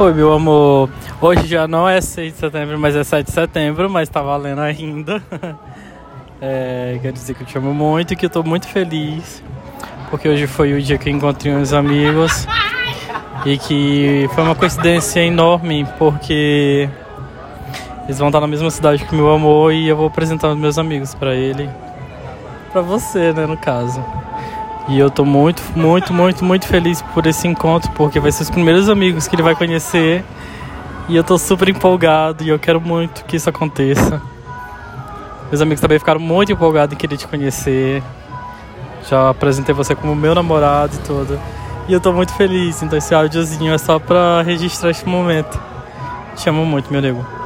Oi, meu amor. Hoje já não é 6 de setembro, mas é 7 de setembro, mas tá valendo ainda. É, quero dizer que eu te amo muito e que eu tô muito feliz. Porque hoje foi o dia que eu encontrei uns amigos. E que foi uma coincidência enorme, porque eles vão estar na mesma cidade que meu amor e eu vou apresentar os meus amigos para ele. Pra você, né, no caso. E eu tô muito, muito, muito, muito feliz por esse encontro, porque vai ser os primeiros amigos que ele vai conhecer. E eu tô super empolgado e eu quero muito que isso aconteça. Meus amigos também ficaram muito empolgados em querer te conhecer. Já apresentei você como meu namorado e tudo. E eu tô muito feliz, então esse áudiozinho é só pra registrar este momento. Te amo muito, meu nego.